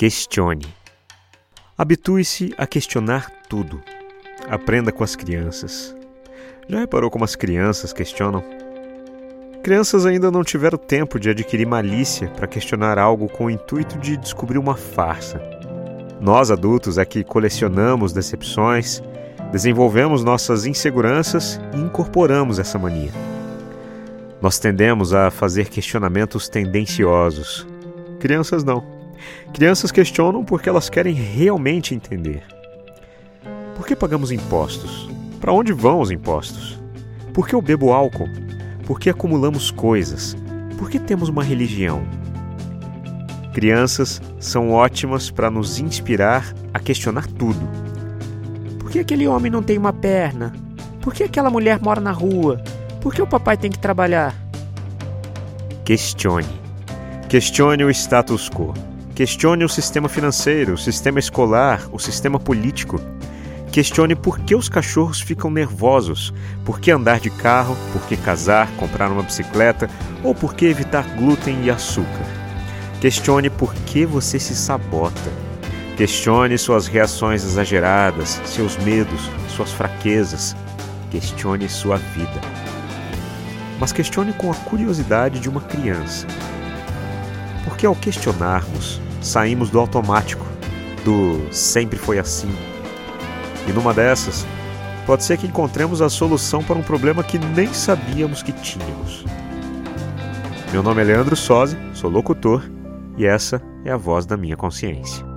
Questione. Habitue-se a questionar tudo. Aprenda com as crianças. Já reparou como as crianças questionam? Crianças ainda não tiveram tempo de adquirir malícia para questionar algo com o intuito de descobrir uma farsa. Nós, adultos, é que colecionamos decepções, desenvolvemos nossas inseguranças e incorporamos essa mania. Nós tendemos a fazer questionamentos tendenciosos. Crianças não. Crianças questionam porque elas querem realmente entender. Por que pagamos impostos? Para onde vão os impostos? Por que eu bebo álcool? Por que acumulamos coisas? Por que temos uma religião? Crianças são ótimas para nos inspirar a questionar tudo. Por que aquele homem não tem uma perna? Por que aquela mulher mora na rua? Por que o papai tem que trabalhar? Questione. Questione o status quo. Questione o sistema financeiro, o sistema escolar, o sistema político. Questione por que os cachorros ficam nervosos, por que andar de carro, por que casar, comprar uma bicicleta ou por que evitar glúten e açúcar. Questione por que você se sabota. Questione suas reações exageradas, seus medos, suas fraquezas. Questione sua vida. Mas questione com a curiosidade de uma criança. Porque ao questionarmos, saímos do automático, do sempre foi assim. E numa dessas, pode ser que encontremos a solução para um problema que nem sabíamos que tínhamos. Meu nome é Leandro Sozzi, sou locutor e essa é a voz da minha consciência.